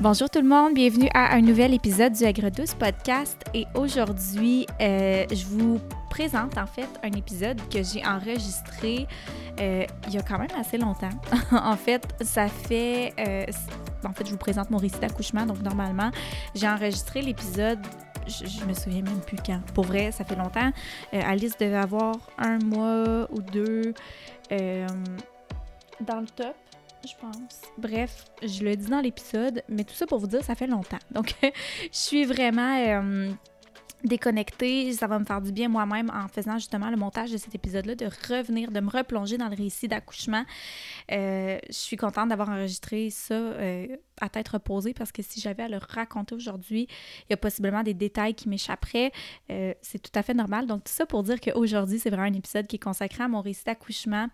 Bonjour tout le monde, bienvenue à un nouvel épisode du Agrodouce Podcast. Et aujourd'hui, euh, je vous présente en fait un épisode que j'ai enregistré euh, il y a quand même assez longtemps. en fait, ça fait. Euh, en fait, je vous présente mon récit d'accouchement. Donc, normalement, j'ai enregistré l'épisode je, je, me souviens même plus quand. Pour vrai, ça fait longtemps. Alice devait avoir un mois ou deux dans le top je pense. Bref, je le dis dans l'épisode, mais tout ça pour vous dire, ça fait longtemps. Donc, je suis vraiment euh, déconnectée. Ça va me faire du bien moi-même en faisant justement le montage de cet épisode-là, de revenir, de me replonger dans le récit d'accouchement. Euh, je suis contente d'avoir enregistré ça euh, à tête reposée parce que si j'avais à le raconter aujourd'hui, il y a possiblement des détails qui m'échapperaient. Euh, c'est tout à fait normal. Donc, tout ça pour dire qu'aujourd'hui, c'est vraiment un épisode qui est consacré à mon récit d'accouchement.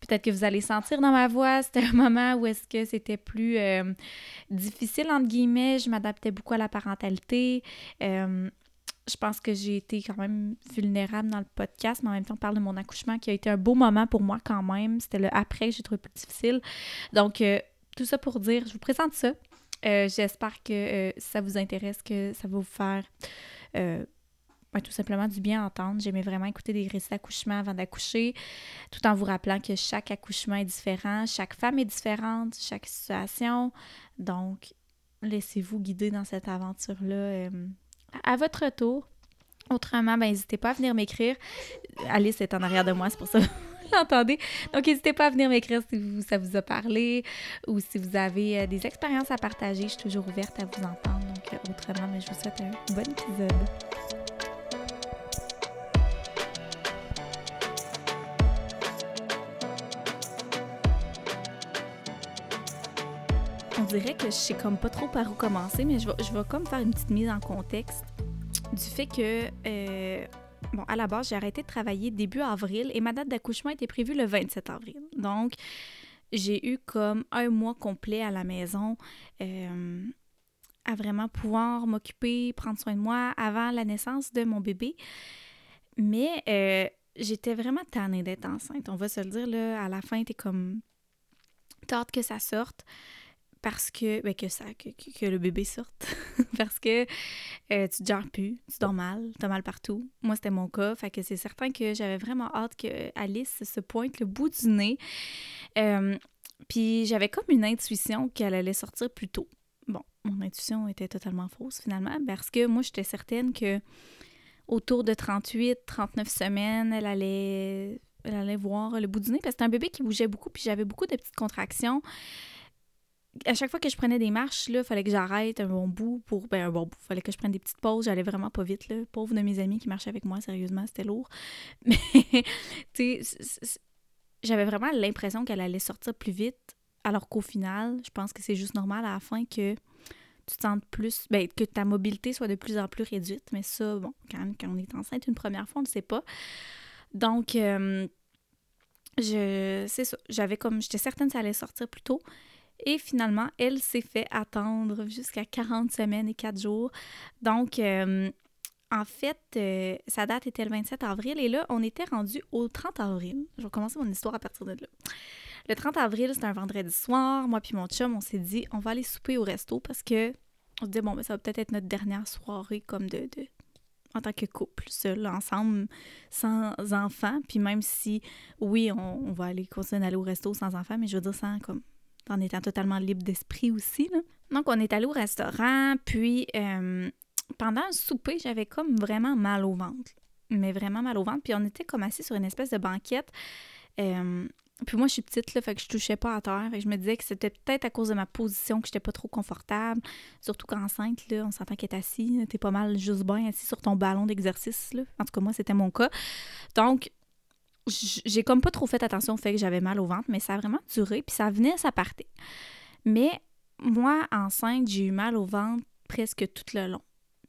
Peut-être que vous allez sentir dans ma voix, c'était un moment où est-ce que c'était plus difficile, entre guillemets. Je m'adaptais beaucoup à la parentalité je pense que j'ai été quand même vulnérable dans le podcast, mais en même temps, on parle de mon accouchement qui a été un beau moment pour moi quand même. C'était le après que j'ai trouvé plus difficile. Donc, euh, tout ça pour dire, je vous présente ça. Euh, j'espère que euh, ça vous intéresse, que ça va vous faire tout simplement du bien entendre. J'aimais vraiment écouter des récits d'accouchement avant d'accoucher, tout en vous rappelant que chaque accouchement est différent, chaque femme est différente, chaque situation. Donc, laissez-vous guider dans cette aventure-là à votre tour. Autrement, ben, n'hésitez pas à venir m'écrire. Alice est en arrière de moi, c'est pour ça que vous l'entendez. Donc, n'hésitez pas à venir m'écrire si ça vous a parlé ou si vous avez euh, des expériences à partager. Je suis toujours ouverte à vous entendre. Donc, euh, autrement, ben, je vous souhaite un bon épisode. Dirait que je sais comme pas trop par où commencer, mais je vais, je vais comme faire une petite mise en contexte du fait que, euh, bon, à la base, j'ai arrêté de travailler début avril et ma date d'accouchement était prévue le 27 avril. Donc, j'ai eu comme un mois complet à la maison euh, à vraiment pouvoir m'occuper, prendre soin de moi avant la naissance de mon bébé. Mais euh, j'étais vraiment tannée d'être enceinte. On va se le dire, là, à la fin, t'es comme... T'as hâte que ça sorte parce que ben, que ça que, le bébé sorte parce que euh, tu te plus, tu dors mal, tu as mal partout. Moi c'était mon cas, fait que c'est certain que j'avais vraiment hâte que Alice se pointe le bout du nez. Euh, puis j'avais comme une intuition qu'elle allait sortir plus tôt. Bon, mon intuition était totalement fausse finalement parce que moi j'étais certaine que autour de 38, 39 semaines, elle allait elle allait voir le bout du nez parce que c'était un bébé qui bougeait beaucoup puis j'avais beaucoup de petites contractions à chaque fois que je prenais des marches, il fallait que j'arrête un bon bout pour. Ben, un bon bout. fallait que je prenne des petites pauses. J'allais vraiment pas vite, là. Pauvre de mes amis qui marchaient avec moi, sérieusement, c'était lourd. Mais, tu sais, j'avais vraiment l'impression qu'elle allait sortir plus vite, alors qu'au final, je pense que c'est juste normal à la fin que tu te sentes plus. Ben, que ta mobilité soit de plus en plus réduite. Mais ça, bon, quand, quand on est enceinte une première fois, on ne sait pas. Donc, euh, je. C'est ça. J'avais comme. J'étais certaine que ça allait sortir plus tôt. Et finalement, elle s'est fait attendre jusqu'à 40 semaines et 4 jours. Donc, euh, en fait, euh, sa date était le 27 avril et là, on était rendu au 30 avril. Je vais commencer mon histoire à partir de là. Le 30 avril, c'était un vendredi soir. Moi puis mon chum, on s'est dit, on va aller souper au resto parce que on se dit, bon, ben, ça va peut-être être notre dernière soirée comme de, en tant que couple, seul, ensemble, sans enfants. Puis même si, oui, on, on va aller continuer d'aller au resto sans enfants, mais je veux dire sans comme en étant totalement libre d'esprit aussi. Donc, on est allé au restaurant, puis euh, pendant le souper, j'avais comme vraiment mal au ventre. Mais vraiment mal au ventre. Puis on était comme assis sur une espèce de banquette. Euh, puis moi, je suis petite, là, fait que je touchais pas à terre. Fait que je me disais que c'était peut-être à cause de ma position que j'étais pas trop confortable. Surtout qu'enceinte, là, on s'entend qu'être assis. T'es pas mal juste bien assis sur ton ballon d'exercice, là. En tout cas, moi, c'était mon cas. Donc, j'ai comme pas trop fait attention au fait que j'avais mal au ventre, mais ça a vraiment duré, puis ça venait, ça partait. Mais moi, enceinte, j'ai eu mal au ventre presque tout le long.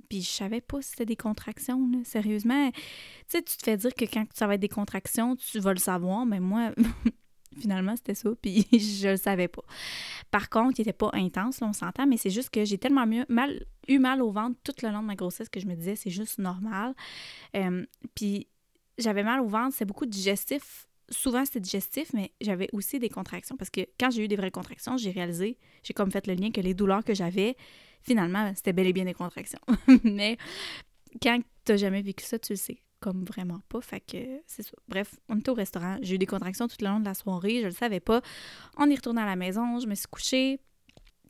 Puis je savais pas si c'était des contractions. Sérieusement, tu sais, tu te fais dire que quand ça va être des contractions, tu vas le savoir, mais moi, finalement, c'était ça, puis je le savais pas. Par contre, il était pas intense, là, on s'entend, mais c'est juste que j'ai tellement eu mal au ventre tout le long de ma grossesse que je me disais, c'est juste normal. Euh, puis j'avais mal au ventre, c'est beaucoup digestif, souvent c'était digestif, mais j'avais aussi des contractions parce que quand j'ai eu des vraies contractions, j'ai réalisé, j'ai comme fait le lien que les douleurs que j'avais, finalement, c'était bel et bien des contractions. mais quand t'as jamais vécu ça, tu le sais comme vraiment pas. Fait que c'est ça. Bref, on était au restaurant. J'ai eu des contractions tout le long de la soirée. Je le savais pas. On est retourné à la maison. Je me suis couchée.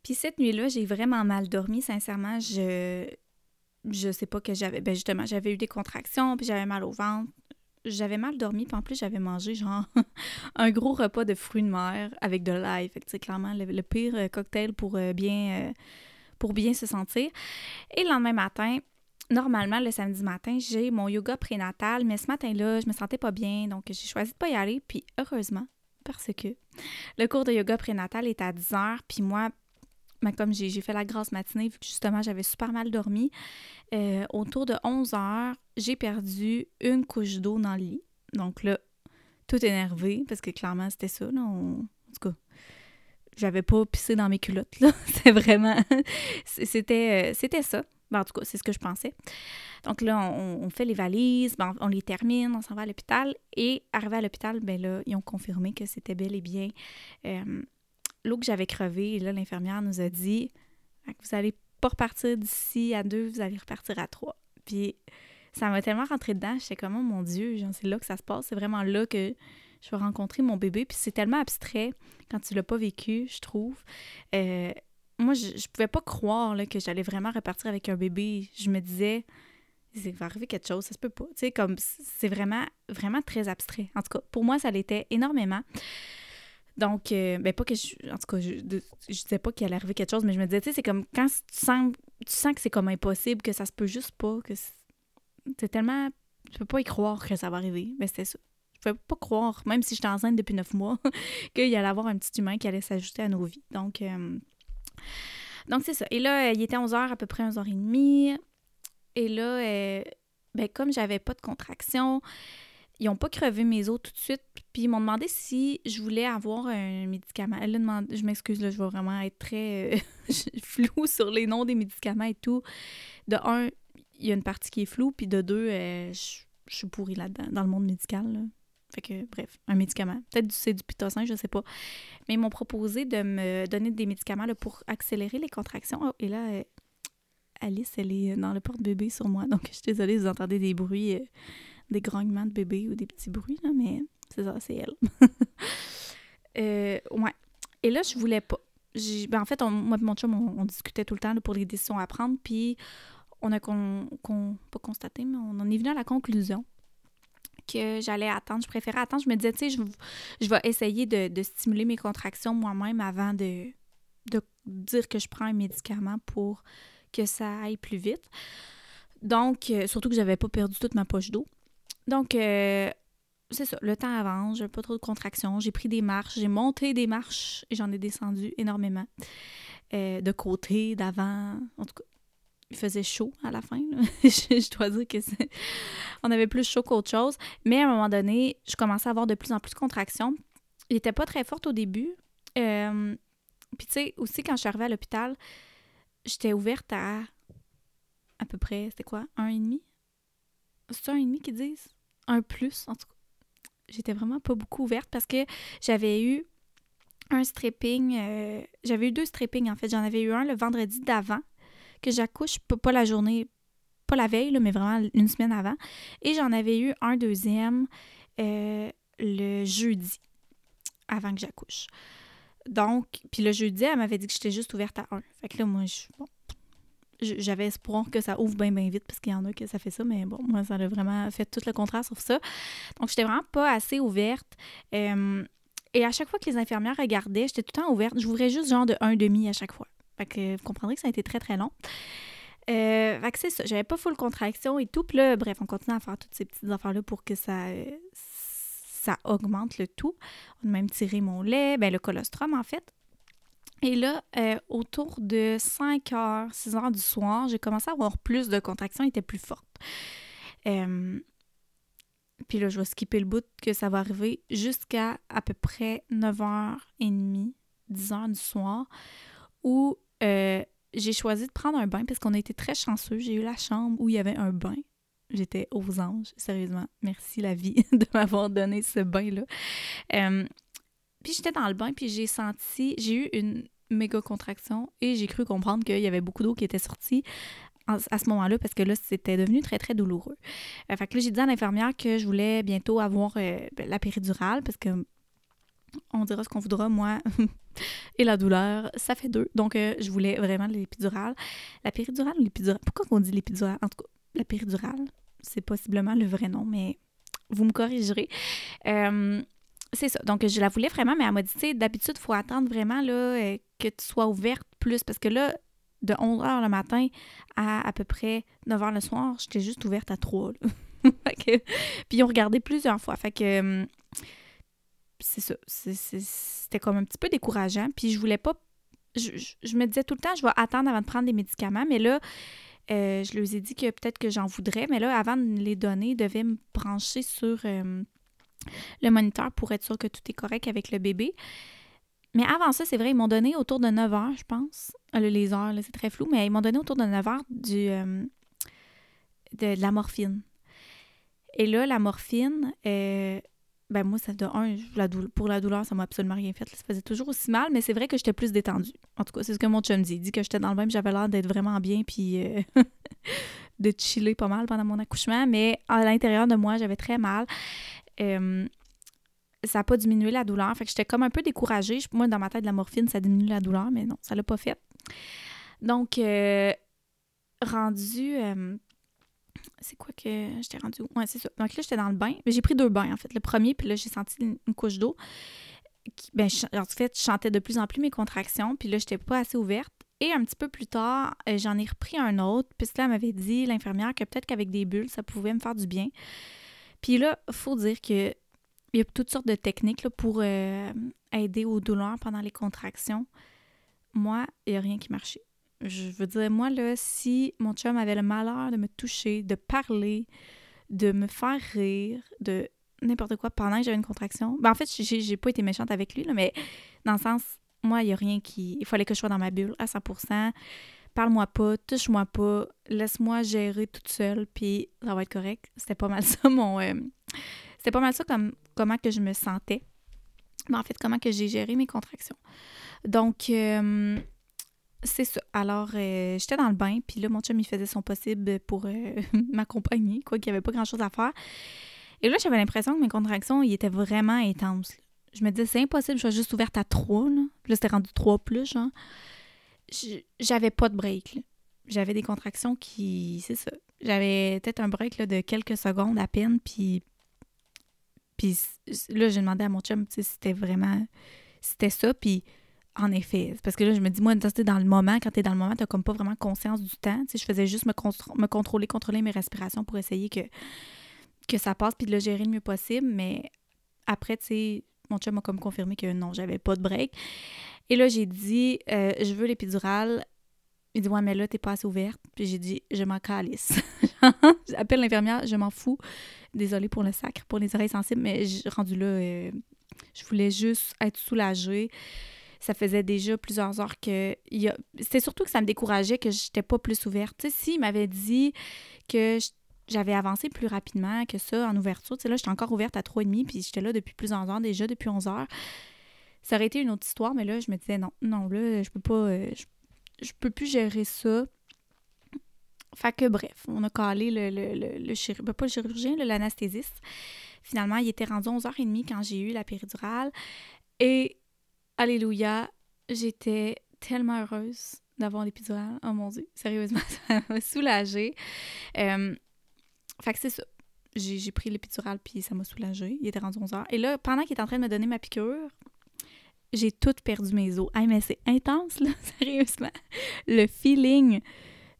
Puis cette nuit-là, j'ai vraiment mal dormi. Sincèrement, je. Je sais pas que j'avais. Ben justement, j'avais eu des contractions. Puis j'avais mal au ventre. J'avais mal dormi. Puis en plus, j'avais mangé genre un gros repas de fruits de mer avec de l'ail. Fait que clairement le, pire euh, cocktail pour euh, bien. Euh, pour bien se sentir. Et le lendemain matin, normalement, le samedi matin, j'ai mon yoga prénatal, mais ce matin-là, je me sentais pas bien, donc j'ai choisi de pas y aller. Puis heureusement, parce que le cours de yoga prénatal est à 10 heures, puis moi, ben, comme j'ai fait la grasse matinée, vu que justement j'avais super mal dormi, euh, autour de 11 heures, j'ai perdu une couche d'eau dans le lit. Donc là, tout énervé, parce que clairement, c'était ça. Là, En tout cas, j'avais pas pissé dans mes culottes. là. C'est vraiment. C'était, euh, c'était ça. Ben, en tout cas, c'est ce que je pensais. Donc là, on, fait les valises, ben, on les termine, on s'en va à l'hôpital. Et arrivé à l'hôpital, ben là, ils ont confirmé que c'était bel et bien euh, l'eau que j'avais crevée. Là, l'infirmière nous a dit Vous allez pas repartir d'ici à deux, vous allez repartir à trois. Puis ça m'a tellement rentré dedans, j'étais comme oh mon Dieu, c'est là que ça se passe, c'est vraiment là que je vais rencontrer mon bébé. Puis c'est tellement abstrait quand tu l'as pas vécu, je trouve. Euh, moi, je, je pouvais pas croire que j'allais vraiment repartir avec un bébé. Je me disais, il va arriver quelque chose, ça se peut pas. C'est vraiment, vraiment très abstrait. En tout cas, pour moi, ça l'était énormément. Donc, euh, ben pas que je. En tout cas, je, je disais pas qu'il allait arriver quelque chose, mais je me disais, tu sais, c'est comme quand tu sens, tu sens que c'est comme impossible, que ça se peut juste pas, que c'est tellement. Tu peux pas y croire que ça va arriver. Mais c'était ça. Je pouvais pas croire, même si j'étais enceinte depuis neuf mois, qu'il y allait avoir un petit humain qui allait s'ajouter à nos vies. Donc, euh, donc, c'est ça. Et là, il était 11h, à peu près 11h30. Et là, euh, ben, comme j'avais pas de contraction, ils ont pas crevé mes os tout de suite. Puis ils m'ont demandé si je voulais avoir un médicament. Elle a demandé, je m'excuse, là, je vais vraiment être très euh, flou sur les noms des médicaments et tout. De un, il y a une partie qui est floue, puis de deux, je, suis pourrie là-dedans, dans le monde médical. Fait que, bref, un médicament. Peut-être c'est du pitocin, je sais pas. Mais ils m'ont proposé de me donner des médicaments pour accélérer les contractions. Oh, et là, euh, Alice, elle est dans le porte-bébé sur moi. Donc, je suis désolée, vous entendez des bruits, euh, des grognements de bébé ou des petits bruits, là, mais c'est ça, c'est elle. euh, ouais. Et là, je voulais pas. Ben, en fait, moi et mon chum, on, discutait tout le temps pour les décisions à prendre, puis on a pas constaté, mais on en est venu à la conclusion que j'allais attendre. Je préférais attendre. Je me disais, tu sais, je, je, vais essayer de, stimuler mes contractions moi-même avant de, de dire que je prends un médicament pour que ça aille plus vite. Donc, euh, surtout que j'avais pas perdu toute ma poche d'eau. Donc, euh, c'est ça, le temps avance, j'ai pas trop de contractions, j'ai pris des marches, j'ai monté des marches et j'en ai descendu énormément. Euh, de côté, d'avant, en tout cas, il faisait chaud à la fin. je, dois dire que on avait plus chaud qu'autre chose. Mais à un moment donné, je commençais à avoir de plus en plus de contractions. Il n'était pas très forte au début. Euh, puis tu sais, aussi quand je suis arrivée à l'hôpital, j'étais ouverte à à peu près, c'était quoi, un et demi? C'est un et demi disent? Un plus, en tout cas. J'étais vraiment pas beaucoup ouverte parce que j'avais eu un stripping, euh, j'avais eu deux strippings en fait. J'en avais eu un le vendredi d'avant que j'accouche, pas la journée, pas la veille, mais vraiment une semaine avant. Et j'en avais eu un deuxième euh, le jeudi, avant que j'accouche. Donc, puis le jeudi, elle m'avait dit que j'étais juste ouverte à un. Fait que là, moi, j'avais espoir que ça ouvre bien, bien vite, parce qu'il y en a que ça fait ça, mais bon, moi, ça a vraiment fait tout le contraire sur ça. Donc, j'étais vraiment pas assez ouverte. Euh, et à chaque fois que les infirmières regardaient, j'étais tout le temps ouverte. J'ouvrais juste genre de un demi à chaque fois. Fait que vous comprendrez que ça a été très, très long. Euh, fait que c'est ça. J'avais pas full contraction et tout. Puis là, bref, on continue à faire toutes ces petites affaires-là pour que ça, ça augmente le tout. On a même tiré mon lait, ben le colostrum en fait. Et là, euh, autour de 5 heures, 6 heures du soir, j'ai commencé à avoir plus de contractions, étaient plus fortes. Euh, puis là, je vais skipper le bout que ça va arriver jusqu'à à peu près 9h30, 10h du soir, où euh, j'ai choisi de prendre un bain parce qu'on a été très chanceux. J'ai eu la chambre où il y avait un bain. J'étais aux anges, sérieusement. Merci la vie de m'avoir donné ce bain-là. Puis j'étais dans le bain, puis j'ai senti, j'ai eu une méga contraction et j'ai cru comprendre qu'il y avait beaucoup d'eau qui était sortie à ce moment-là parce que là, c'était devenu très, très douloureux. Euh, fait que là, j'ai dit à l'infirmière que je voulais bientôt avoir euh, ben, la péridurale parce que on dira ce qu'on voudra, moi et la douleur, ça fait deux. Donc, euh, je voulais vraiment l'épidurale. La péridurale ou l'épidurale? Pourquoi on dit l'épidurale? En tout cas, la péridurale, c'est possiblement le vrai nom, mais vous me corrigerez. C'est ça. Donc, je la voulais vraiment, mais elle m'a dit, tu sais, d'habitude, il faut attendre vraiment là, que tu sois ouverte plus parce que là, de 11h le matin à à peu près 9h le soir, j'étais juste ouverte à 3. puis ils ont regardé plusieurs fois. Fait que hum, c'est ça. C'était comme un petit peu décourageant. Puis je voulais pas. Je, me disais tout le temps, je vais attendre avant de prendre des médicaments. Mais là, euh, je leur ai dit que peut-être que j'en voudrais. Mais là, avant de les donner, ils devaient me brancher sur hum, le moniteur pour être sûr que tout est correct avec le bébé. Mais avant ça, c'est vrai, ils m'ont donné autour de 9 heures, je pense. Euh, les heures, c'est très flou, mais ils m'ont donné autour de 9 heures du, euh, de, la morphine. Et là, la morphine, euh, ben moi, ça de un, pour la douleur, ça m'a absolument rien fait. Ça faisait toujours aussi mal, mais c'est vrai que j'étais plus détendue. En tout cas, c'est ce que mon chum dit. Il dit que j'étais dans le bain, j'avais l'air d'être vraiment bien, puis de chiller pas mal pendant mon accouchement. Mais à l'intérieur de moi, j'avais très mal ça n'a pas diminué la douleur. Fait que j'étais comme un peu découragée. Moi, dans ma tête, la morphine, ça diminue la douleur, mais non, ça l'a pas fait. Donc, euh, rendu. Euh, c'est quoi que j'étais rendu Ouais, c'est ça. Donc là, j'étais dans le bain. Mais j'ai pris deux bains, en fait. Le premier, puis là, j'ai senti une, couche d'eau. Ben, en fait, je chantais de plus en plus mes contractions. Puis là, j'étais pas assez ouverte. Et un petit peu plus tard, euh, j'en ai repris un autre. Puis là, m'avait dit, l'infirmière, que peut-être qu'avec des bulles, ça pouvait me faire du bien. Puis là, faut dire que il y a toutes sortes de techniques pour euh, aider aux douleurs pendant les contractions. Moi, il n'y a rien qui marchait. Je veux dire, moi, là, si mon chum avait le malheur de me toucher, de parler, de me faire rire, de n'importe quoi pendant que j'avais une contraction, ben en fait, j'ai pas été méchante avec lui, mais dans le sens, moi, il n'y a rien qui. Il fallait que je sois dans ma bulle à 100 Parle-moi pas, touche-moi pas, laisse-moi gérer toute seule, puis ça va être correct. C'était pas mal ça, mon. Euh, c'était pas mal ça comme comment que je me sentais. Mais en fait, comment que j'ai géré mes contractions. Donc, euh, c'est ça. Alors, euh, j'étais dans le bain, puis là, mon chum, il faisait son possible pour m'accompagner, quoi qu'il n'y avait pas grand-chose à faire. Et là, j'avais l'impression que mes contractions, ils étaient vraiment intenses. Je me disais, c'est impossible, je suis juste ouverte à 3, là. Puis là, c'était rendu 3 plus, genre. J'avais pas de break, J'avais des contractions qui... C'est ça. J'avais peut-être un break de quelques secondes à peine, puis puis là, j'ai demandé à mon chum si c'était vraiment. C'était ça. Puis en effet, parce que là, je me dis, moi, dans le moment, quand t'es dans le moment, t'as comme pas vraiment conscience du temps. Je faisais juste me, me contrôler, contrôler mes respirations pour essayer que, que ça passe puis de le gérer le mieux possible. Mais après, tu sais, mon chum m'a comme confirmé que non, j'avais pas de break. Et là, j'ai dit, euh, je veux l'épidurale. Il dit, ouais, mais là, t'es pas assez ouverte. Puis j'ai dit, je m'en calisse. J'appelle l'infirmière, je m'en fous. Désolée pour le sacre, pour les oreilles sensibles, mais rendu là, euh, je voulais juste être soulagée. Ça faisait déjà plusieurs heures que. C'était surtout que ça me décourageait que j'étais pas plus ouverte. S'il m'avait dit que j'avais avancé plus rapidement que ça en ouverture, tu sais, là, j'étais encore ouverte à 3,5 puis j'étais là depuis plusieurs heures déjà, depuis 11 heures. Ça aurait été une autre histoire, mais là, je me disais non, non, là, je peux pas. Euh, je peux plus gérer ça. Fait que bref, on a calé le, le, le, chirurgien, ben, pas le chirurgien, l'anesthésiste. Finalement, il était rendu 11h30 quand j'ai eu la péridurale. Et, alléluia, j'étais tellement heureuse d'avoir l'épidurale. Oh mon Dieu, sérieusement, ça m'a soulagée. Euh, fait que c'est ça. J'ai pris l'épidurale, puis ça m'a soulagée. Il était rendu 11h. Et là, pendant qu'il était en train de me donner ma piqûre, j'ai tout perdu mes os. Hey, mais c'est intense, là, sérieusement. Le feeling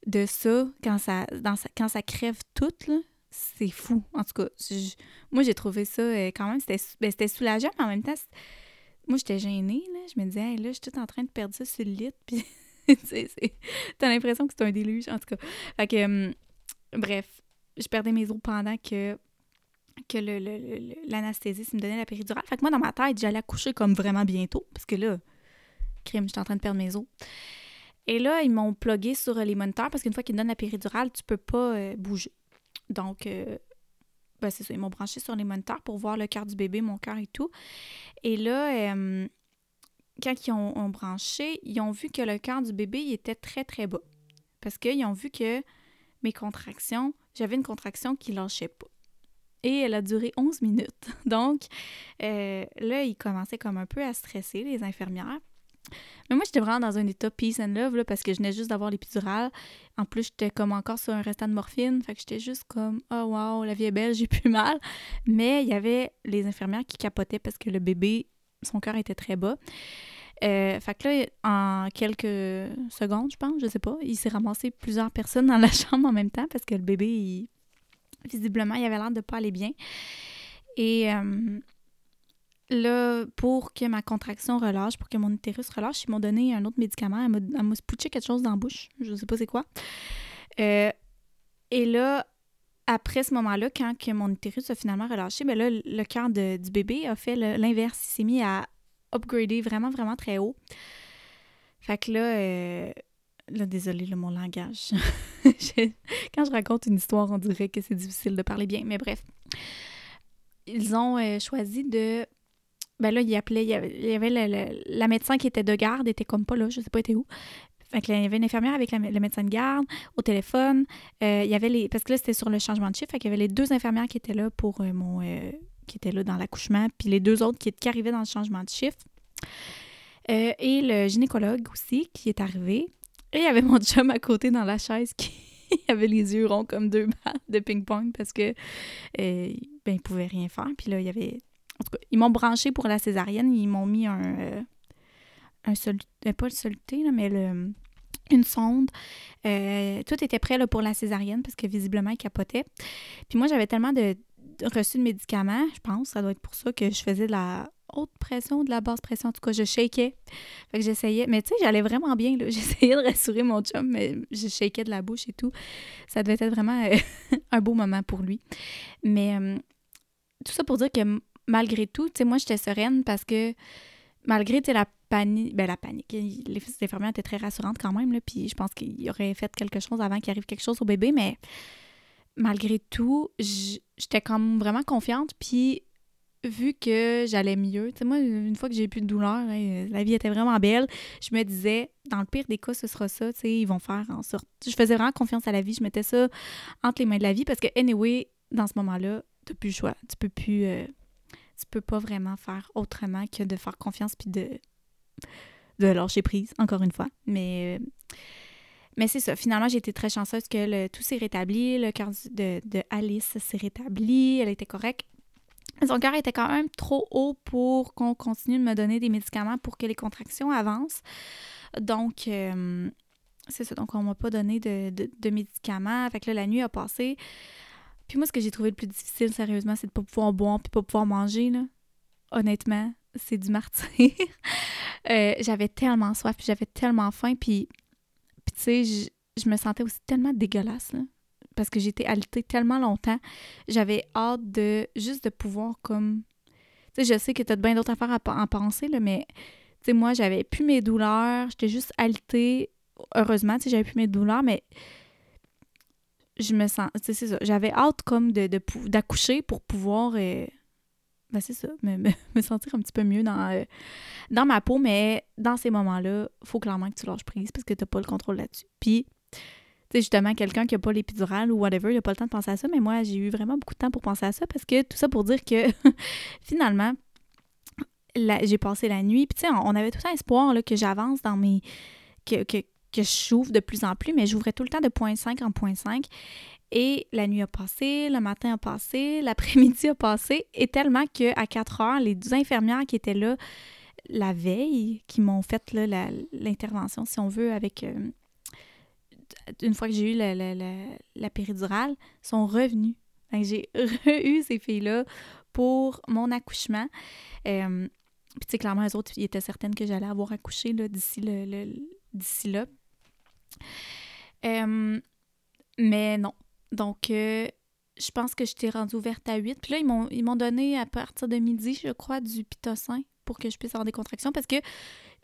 de ça, quand ça, quand ça crève tout, là, c'est fou. En tout cas, moi, j'ai trouvé ça euh, quand même, c'était ben, soulageant, mais en même temps, moi, j'étais gênée, là. Je me disais, hey, là, je suis tout en train de perdre ça sur le lit, puis t'as l'impression que c'est un déluge, en tout cas. Fait que, hum, bref, je perdais mes os pendant que que l'anesthésiste me donnait la péridurale. Fait que moi, dans ma tête, j'allais accoucher comme vraiment bientôt, parce que là, crime, j'étais en train de perdre mes os. Et là, ils m'ont plugué sur les moniteurs, parce qu'une fois qu'ils donnent la péridurale, tu peux pas euh, bouger. Donc, euh, ben, c'est ça, ils m'ont branché sur les moniteurs pour voir le cœur du bébé, mon cœur et tout. Et là, euh, quand ils ont, branché, ils ont vu que le cœur du bébé était très, très bas. Parce qu'ils ont vu que mes contractions, j'avais une contraction qui lâchait pas. Et elle a duré 11 minutes. Donc, euh, là, ils commençaient comme un peu à stresser, les infirmières. Mais moi, j'étais vraiment dans un état peace and love, là, parce que je venais juste d'avoir l'épidurale. En plus, j'étais comme encore sur un restant de morphine. Fait que j'étais juste comme, oh wow, la vie est belle, j'ai plus mal. Mais il y avait les infirmières qui capotaient parce que le bébé, son cœur était très bas. Euh, fait que là, en quelques secondes, je pense, je sais pas, il s'est ramassé plusieurs personnes dans la chambre en même temps parce que le bébé, visiblement, il avait l'air de pas aller bien. Et euh, là, pour que ma contraction relâche, pour que mon utérus relâche, ils m'ont donné un autre médicament. Elle m'a spouché quelque chose dans la bouche. Je sais pas c'est quoi. Euh, et là, après ce moment-là, quand que mon utérus a finalement relâché, ben là, le cœur du bébé a fait l'inverse. Il s'est mis à upgrader vraiment, vraiment très haut. Fait que là, euh, là désolé, le mon langage. quand je raconte une histoire, on dirait que c'est difficile de parler bien. Mais bref, ils ont euh, choisi de ben là, il appelait, il y avait, la médecin qui était de garde, était comme pas là, je sais pas, était où. Fait que il y avait une infirmière avec le médecin de garde au téléphone. Euh, il y avait les. Parce que là, c'était sur le changement de chiffre. Fait qu'il y avait les deux infirmières qui étaient là pour euh, mon. Qui étaient là dans l'accouchement, puis les deux autres qui, qui, arrivaient dans le changement de chiffre. et le gynécologue aussi qui est arrivé. Et il y avait mon chum à côté dans la chaise qui avait les yeux ronds comme deux balles de ping-pong parce que ben, il pouvait rien faire. Puis là, il y avait en tout cas, ils m'ont branché pour la césarienne. Ils m'ont mis un. Euh, un euh, pas le soluté, mais le, une sonde. Euh, tout était prêt là, pour la césarienne parce que visiblement, il capotait. Puis moi, j'avais tellement de, reçu de médicaments, je pense, ça doit être pour ça que je faisais de la haute pression, de la basse pression. En tout cas, je shakeais. Fait que j'essayais. Mais tu sais, j'allais vraiment bien. J'essayais de rassurer mon chum, mais je shakeais de la bouche et tout. Ça devait être vraiment un beau moment pour lui. Mais tout ça pour dire que malgré tout, tu sais, moi, j'étais sereine parce que malgré, la panique, ben la panique, les infirmières étaient très rassurantes quand même, puis je pense qu'il aurait fait quelque chose avant qu'il arrive quelque chose au bébé, mais malgré tout, j'étais quand vraiment confiante, puis vu que j'allais mieux, tu sais, moi, une fois que j'ai plus de douleur, hein, la vie était vraiment belle, je me disais, dans le pire des cas, ce sera ça, tu sais, ils vont faire en sorte... Je faisais vraiment confiance à la vie, je mettais ça entre les mains de la vie, parce que, anyway, dans ce moment-là, tu plus le choix, tu peux plus... Euh, tu peux pas vraiment faire autrement que de faire confiance puis de, de lâcher prise, encore une fois. Mais, mais c'est ça. Finalement, j'ai été très chanceuse que tout s'est rétabli. Le cœur de, de Alice s'est rétabli. Elle était correcte. Son cœur était quand même trop haut pour qu'on continue de me donner des médicaments pour que les contractions avancent. Donc, euh, c'est ça. Donc, on m'a pas donné de, médicaments. Fait que là, la nuit a passé. Puis moi, ce que j'ai trouvé le plus difficile, sérieusement, c'est de pas pouvoir boire puis pas pouvoir manger, là. Honnêtement, c'est du martyr. Euh, j'avais tellement soif, puis j'avais tellement faim, puis, puis tu sais, je, me sentais aussi tellement dégueulasse, là, parce que j'étais alitée tellement longtemps. J'avais hâte de juste de pouvoir, comme... Tu sais, je sais que t'as bien d'autres affaires à en penser, mais, tu sais, moi, j'avais plus mes douleurs, j'étais juste alitée. Heureusement, tu sais, j'avais plus mes douleurs, mais je me sens, c'est ça, j'avais hâte comme de, d'accoucher pour pouvoir, euh, ben c'est ça, me, me, sentir un petit peu mieux dans, euh, dans ma peau, mais dans ces moments-là, faut clairement que tu lâches prise parce que tu n'as pas le contrôle là-dessus. Puis, tu sais, justement, quelqu'un qui n'a pas l'épidurale ou whatever, il n'a pas le temps de penser à ça, mais moi, j'ai eu vraiment beaucoup de temps pour penser à ça parce que tout ça pour dire que finalement, j'ai passé la nuit, puis tu sais, on, avait tout un espoir là, que j'avance dans mes. Que, que, que je s'ouvre de plus en plus, mais j'ouvrais tout le temps de 0.5 en 0.5. Et la nuit a passé, le matin a passé, l'après-midi a passé, et tellement qu'à 4 heures, les deux infirmières qui étaient là la veille, qui m'ont fait l'intervention, si on veut, avec euh, une fois que j'ai eu la, la, péridurale, sont revenues. J'ai eu ces filles-là pour mon accouchement. Euh, puis, tu sais, clairement, les autres, ils étaient certaines que j'allais avoir accouché d'ici le, d'ici là. Euh, mais non. Donc, euh, je pense que je t'ai rendue ouverte à 8. Puis là, ils m'ont donné à partir de midi, je crois, du pitocin pour que je puisse avoir des contractions parce que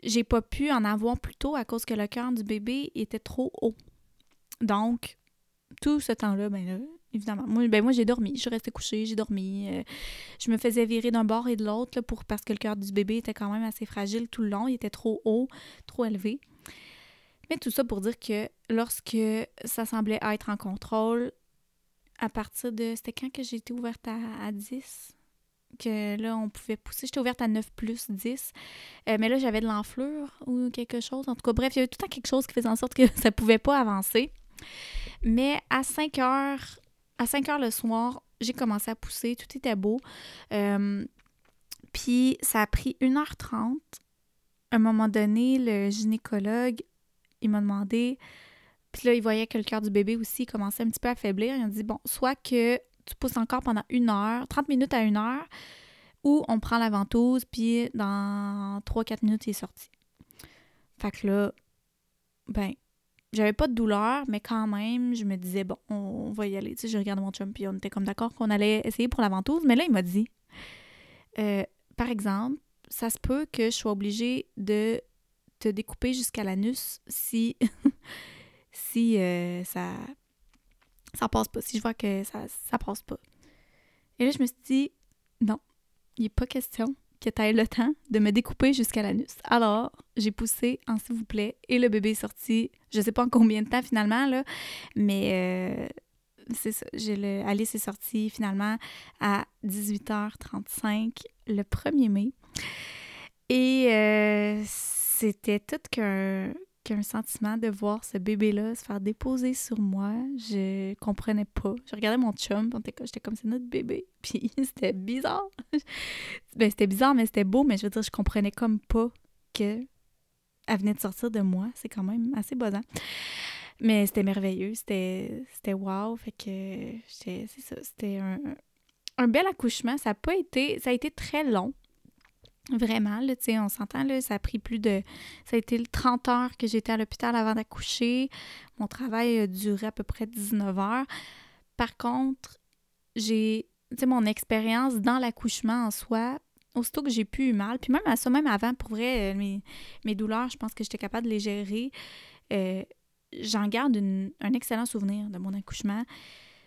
j'ai pas pu en avoir plus tôt à cause que le cœur du bébé était trop haut. Donc, tout ce temps-là, ben là, évidemment, moi, ben moi j'ai dormi. Je restée couchée, j'ai dormi. Euh, je me faisais virer d'un bord et de l'autre pour parce que le cœur du bébé était quand même assez fragile tout le long. Il était trop haut, trop élevé. Mais tout ça pour dire que lorsque ça semblait être en contrôle, à partir de. C'était quand que été ouverte à, à 10? que là, on pouvait pousser. J'étais ouverte à 9 plus 10. Euh, mais là, j'avais de l'enflure ou quelque chose. En tout cas, bref, il y avait tout le temps quelque chose qui faisait en sorte que ça pouvait pas avancer. Mais à 5 heures, à 5 heures le soir, j'ai commencé à pousser. Tout était beau. Euh, puis ça a pris 1h30. À un moment donné, le gynécologue, il m'a demandé. Puis là, il voyait que le cœur du bébé aussi commençait un petit peu à faiblir. Il a dit Bon, soit que tu pousses encore pendant une heure, 30 minutes à une heure, ou on prend la ventouse, puis dans 3-4 minutes, il est sorti. Fait que là, ben, j'avais pas de douleur, mais quand même, je me disais, bon, on, va y aller. Tu sais, je regardais mon chum, puis on était comme d'accord qu'on allait essayer pour la ventouse. Mais là, il m'a dit, euh, par exemple, ça se peut que je sois obligée de te découper jusqu'à l'anus si, si euh, ça ça passe pas. Si je vois que ça, ça passe pas. Et là, je me suis dit, non, il n'est pas question que tu aies le temps de me découper jusqu'à l'anus. Alors, j'ai poussé en s'il vous plaît et le bébé est sorti, je sais pas en combien de temps finalement, là, mais euh, c'est ça. Alice est sortie finalement à 18h35 le 1er mai. Et euh, c'était tout qu'un un sentiment de voir ce bébé-là se faire déposer sur moi. Je comprenais pas. Je regardais mon chum, j'étais comme c'est notre bébé. Puis c'était bizarre. ben, c'était bizarre, mais c'était beau, mais je veux dire, je comprenais comme pas que elle venait de sortir de moi. C'est quand même assez buzzant. Mais c'était merveilleux, c'était wow. Fait que c'est ça, c'était un, un bel accouchement. Ça a pas été, ça a été très long. Vraiment, on s'entend, là, ça a pris plus de... Ça a été 30 heures que j'étais à l'hôpital avant d'accoucher. Mon travail a à peu près 19 heures. Par contre, j'ai... Tu mon expérience dans l'accouchement en soi, aussitôt que j'ai pu eu mal, puis même à ça, même avant, pour vrai, euh, mes, douleurs, je pense que j'étais capable de les gérer. Euh, j'en garde un excellent souvenir de mon accouchement.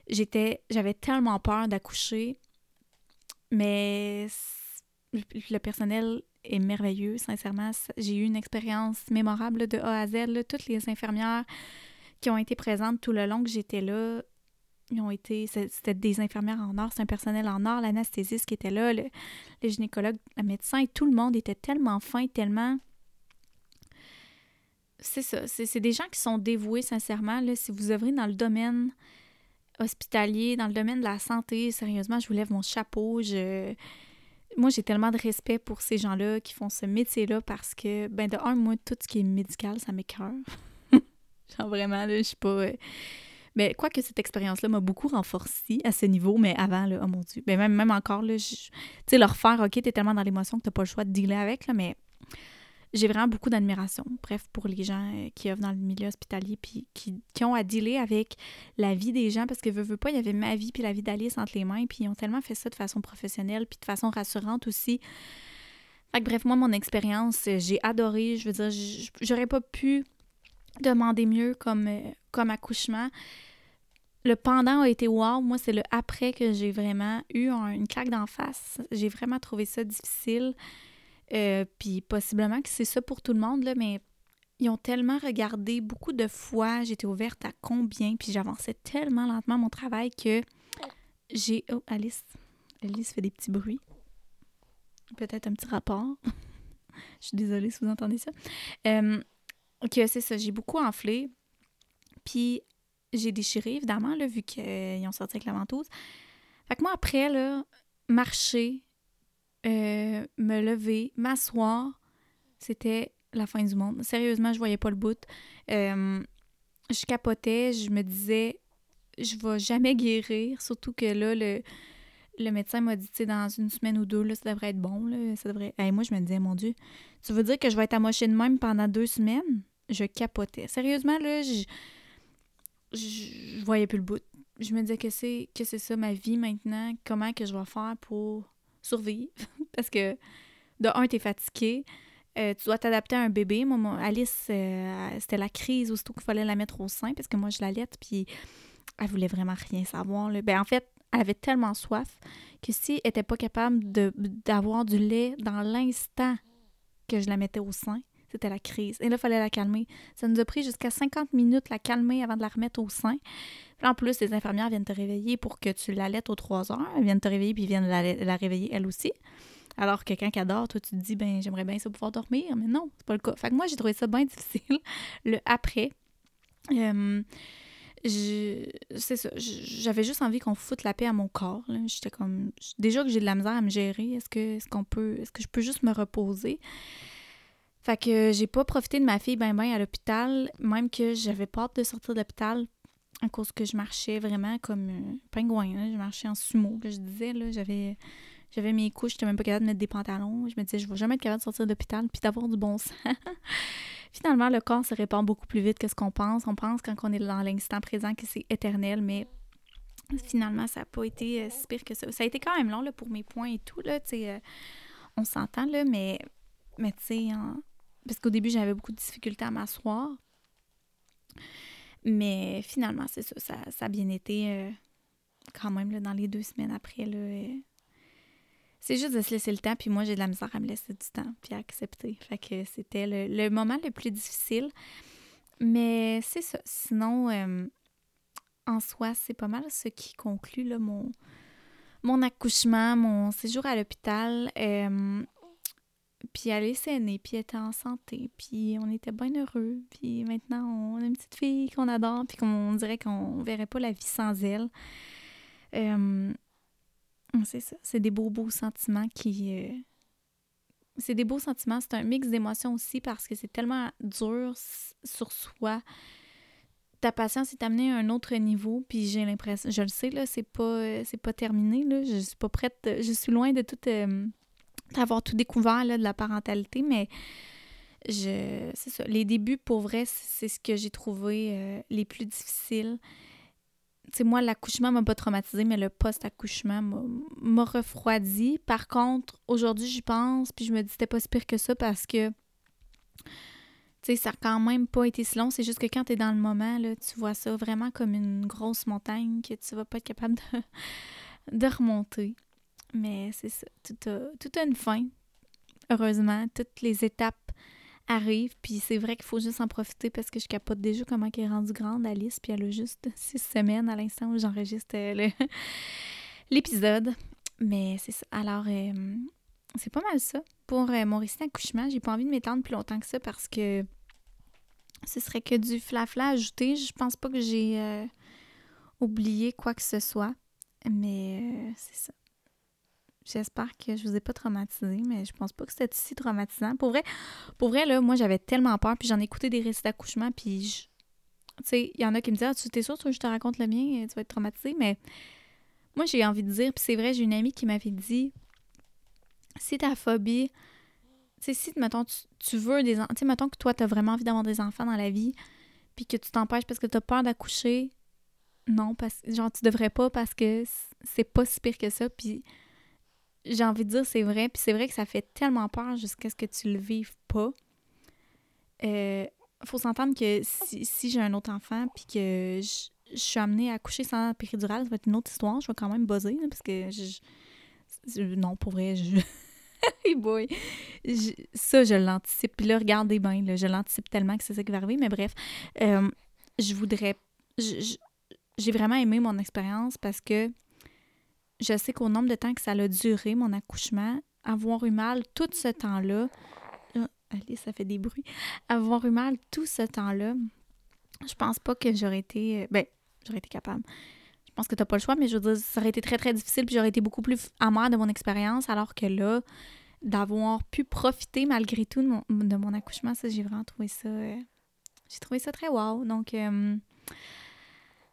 J'avais tellement peur d'accoucher, mais le personnel est merveilleux, sincèrement. J'ai eu une expérience mémorable de A à Z. Toutes les infirmières qui ont été présentes tout le long que j'étais là, ils ont été. C'était des infirmières en or, c'est un personnel en or, l'anesthésiste qui était là, le, gynécologue, le médecin, et tout le monde était tellement fin, tellement. C'est ça. C'est des gens qui sont dévoués, sincèrement. Là, si vous œuvrez dans le domaine hospitalier, dans le domaine de la santé, sérieusement, je vous lève mon chapeau. Je moi, j'ai tellement de respect pour ces gens-là qui font ce métier-là parce que, ben, de un, moi, tout ce qui est médical, ça m'écœure. Genre vraiment, là, je suis pas. Mais euh, ben, quoique cette expérience-là m'a beaucoup renforcée à ce niveau, mais avant, là, oh mon Dieu. Ben, même, même encore, là, tu sais, leur faire, OK, t'es tellement dans l'émotion que t'as pas le choix de dealer avec, là, mais j'ai vraiment beaucoup d'admiration, bref, pour les gens euh, qui œuvrent dans le milieu hospitalier puis qui, ont à dealer avec la vie des gens parce que veux pas, il y avait ma vie puis la vie d'Alice entre les mains puis ils ont tellement fait ça de façon professionnelle puis de façon rassurante aussi. Fait que, bref, moi, mon expérience, euh, j'ai adoré. Je veux dire, j'aurais pas pu demander mieux comme, euh, comme accouchement. Le pendant a été wow. Moi, c'est le après que j'ai vraiment eu une claque d'en face. J'ai vraiment trouvé ça difficile. Euh, puis possiblement que c'est ça pour tout le monde, là, mais ils ont tellement regardé beaucoup de fois, j'étais ouverte à combien, puis j'avançais tellement lentement mon travail que j'ai... Oh, Alice. Alice fait des petits bruits. Peut-être un petit rapport. Je suis désolée si vous entendez ça. Euh, c'est ça, j'ai beaucoup enflé. Puis j'ai déchiré, évidemment, là, vu qu'ils ont sorti avec la ventouse. Fait que moi, après, là, marcher, euh, me lever, m'asseoir, c'était la fin du monde. Sérieusement, je voyais pas le bout. Euh, je capotais, je me disais, je vais jamais guérir, surtout que là, le, médecin m'a dit, tu sais, dans une semaine ou deux, là, ça devrait être bon, là, moi, je me disais, mon Dieu, tu veux dire que je vais être amochée de même pendant deux semaines? Je capotais. Sérieusement, là, je, je, voyais plus le bout. Je me disais que c'est ça ma vie maintenant, comment je vais faire pour survivre parce que de un, t'es fatigué. Euh, tu dois t'adapter à un bébé. Moi, Alice, euh, c'était la crise aussitôt qu'il fallait la mettre au sein parce que moi, je l'allaite. Puis elle voulait vraiment rien savoir. Ben, en fait, elle avait tellement soif que si elle n'était pas capable d'avoir du lait dans l'instant que je la mettais au sein, c'était la crise. Et là, il fallait la calmer. Ça nous a pris jusqu'à 50 minutes la calmer avant de la remettre au sein. En plus, les infirmières viennent te réveiller pour que tu l'allaites aux 3 heures. Elles viennent te réveiller puis viennent la, réveiller elle aussi. Alors que quelqu'un qui adore, toi, tu te dis, ben j'aimerais bien ça pouvoir dormir. Mais non, c'est pas le cas. Fait que moi, j'ai trouvé ça bien difficile. Le après. C'est ça. J'avais juste envie qu'on foute la paix à mon corps. J'étais comme. Déjà que j'ai de la misère à me gérer, est-ce que, est qu'on peut. Est-ce que je peux juste me reposer? Fait que j'ai pas profité de ma fille ben ben à l'hôpital, même que j'avais pas hâte de sortir de l'hôpital à cause que je marchais vraiment comme un pingouin. Je marchais en sumo, je disais. Là, j'avais, j'avais mes couches, j'étais même pas capable de mettre des pantalons. Je me disais, je vais jamais être capable de sortir de l'hôpital puis d'avoir du bon sang. Finalement, le corps se répand beaucoup plus vite que ce qu'on pense. On pense quand on est dans l'instant présent que c'est éternel, mais finalement, ça n'a pas été euh, si pire que ça. Ça a été quand même long là, pour mes points et tout. Là, euh, on s'entend, là, mais, mais tu sais, parce qu'au début, j'avais beaucoup de difficultés à m'asseoir. Mais finalement, c'est ça, ça, a bien été euh, quand même là, dans les deux semaines après. Là, c'est juste de se laisser le temps, puis moi, j'ai de la misère à me laisser du temps, puis à accepter. Fait que c'était le, moment le plus difficile. Mais c'est ça. Sinon, euh, en soi, c'est pas mal ce qui conclut mon, mon accouchement, mon séjour à l'hôpital. Euh, puis elle est saine, puis elle était en santé, puis on était bien heureux. Puis maintenant, on a une petite fille qu'on adore, puis qu'on dirait qu'on verrait pas la vie sans elle. Euh, c'est ça. C'est des beaux, beaux sentiments qui. Euh, c'est des beaux sentiments. C'est un mix d'émotions aussi parce que c'est tellement dur sur soi. Ta patience est amenée à un autre niveau, puis j'ai l'impression, je le sais, là, c'est pas, euh, c'est pas terminé, là. Je suis pas prête, je suis loin de tout, euh, d'avoir tout découvert, là, de la parentalité, mais je, c'est ça. Les débuts, pour vrai, c'est ce que j'ai trouvé les plus difficiles sais, moi, l'accouchement m'a pas traumatisé, mais le post-accouchement m'a refroidi. Par contre, aujourd'hui, j'y pense, puis je me dis c'était pas si pire que ça parce que, sais, ça a quand même pas été si long. C'est juste que quand tu es dans le moment, là, tu vois ça vraiment comme une grosse montagne que tu vas pas être capable de, de remonter. Mais c'est ça, tout a, une fin. Heureusement, toutes les étapes arrive. Puis c'est vrai qu'il faut juste en profiter parce que je capote déjà comment elle est rendue grande, Alice. Puis elle a juste six semaines à l'instant où j'enregistre euh, l'épisode. Mais c'est ça. Alors, euh, c'est pas mal ça. Pour euh, mon récit d'accouchement, j'ai pas envie de m'étendre plus longtemps que ça parce que ce serait que du flafla ajouté. Je pense pas que j'ai oublié quoi que ce soit. Mais c'est ça. J'espère que je vous ai pas traumatisé, mais je pense pas que c'était si traumatisant. Pour vrai, pour vrai là, moi j'avais tellement peur, puis j'en ai écouté des récits d'accouchement, puis tu sais, il y en a qui me disent ah, tu es sûr que je te raconte le mien, tu vas être traumatisé, mais moi j'ai envie de dire, puis c'est vrai, j'ai une amie qui m'avait dit si ta phobie, tu sais, si mettons tu, veux des tu sais, mettons que toi tu as vraiment envie d'avoir des enfants dans la vie, puis que tu t'empêches parce que tu as peur d'accoucher, non, parce genre tu devrais pas parce que c'est pas si pire que ça, puis j'ai envie de dire c'est vrai, puis c'est vrai que ça fait tellement peur jusqu'à ce que tu le vives pas. Euh, faut s'entendre que si, j'ai un autre enfant, puis que je, suis amenée à coucher sans péridurale, ça va être une autre histoire. Je vais quand même buzzer, parce que je, non, pour vrai, je. ça, je l'anticipe. Puis là, regardez bien, je l'anticipe tellement que c'est ça qui va arriver. Mais bref, euh, je voudrais. J'ai vraiment aimé mon expérience parce que je sais qu'au nombre de temps que ça a duré, mon accouchement, avoir eu mal tout ce temps-là, euh, allez, ça fait des bruits, avoir eu mal tout ce temps-là, je pense pas que j'aurais été, euh, ben, j'aurais été capable. Je pense que t'as pas le choix, mais je veux dire, ça aurait été très, très difficile, puis j'aurais été beaucoup plus amère de mon expérience, alors que là, d'avoir pu profiter malgré tout de mon, accouchement, ça, j'ai vraiment trouvé ça, euh, j'ai trouvé ça très wow. Donc,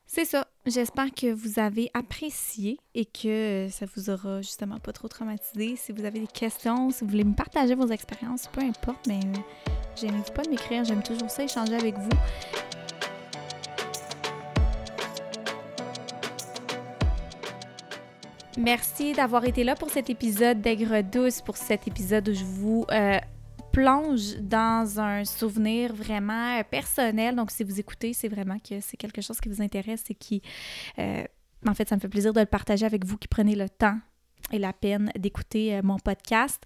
c'est ça. J'espère que vous avez apprécié et que ça vous aura justement pas trop traumatisé. Si vous avez des questions, si vous voulez me partager vos expériences, peu importe, mais euh, j'aime pas de m'écrire. J'aime toujours ça, échanger avec vous. Merci d'avoir été là pour cet épisode d'Aigre douce, pour cet épisode où je vous euh, plonge dans un souvenir vraiment personnel. Donc, si vous écoutez, c'est vraiment que c'est quelque chose qui vous intéresse et qui... en fait, ça me fait plaisir de le partager avec vous qui prenez le temps et la peine d'écouter euh, mon podcast.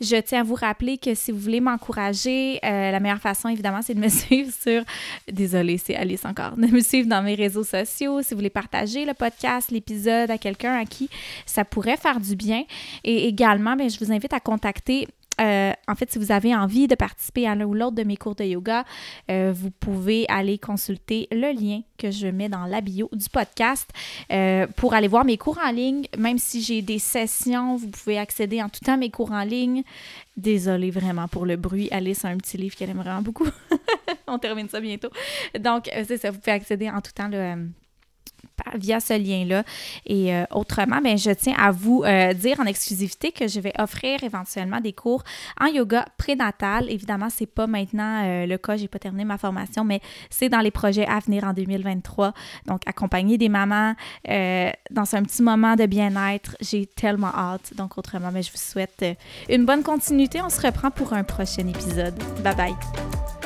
Je tiens à vous rappeler que si vous voulez m'encourager, euh, la meilleure façon, évidemment, c'est de me suivre sur... Désolée, c'est Alice encore. De me suivre dans mes réseaux sociaux. Si vous voulez partager le podcast, l'épisode à quelqu'un à qui ça pourrait faire du bien. Et également, bien, je vous invite à contacter euh, en fait, si vous avez envie de participer à l'un ou l'autre de mes cours de yoga, euh, vous pouvez aller consulter le lien que je mets dans la bio du podcast euh, pour aller voir mes cours en ligne. Même si j'ai des sessions, vous pouvez accéder en tout temps à mes cours en ligne. Désolée vraiment pour le bruit. Alice a un petit livre qu'elle aime vraiment beaucoup. On termine ça bientôt. Donc, c'est ça, vous pouvez accéder en tout temps le via ce lien-là. Et euh, autrement, ben, je tiens à vous euh, dire en exclusivité que je vais offrir éventuellement des cours en yoga prénatal. Évidemment, c'est pas maintenant euh, le cas, j'ai pas terminé ma formation, mais c'est dans les projets à venir en 2023. Donc, accompagner des mamans dans un petit moment de bien-être, j'ai tellement hâte. Donc, autrement, ben, je vous souhaite une bonne continuité. On se reprend pour un prochain épisode. Bye bye.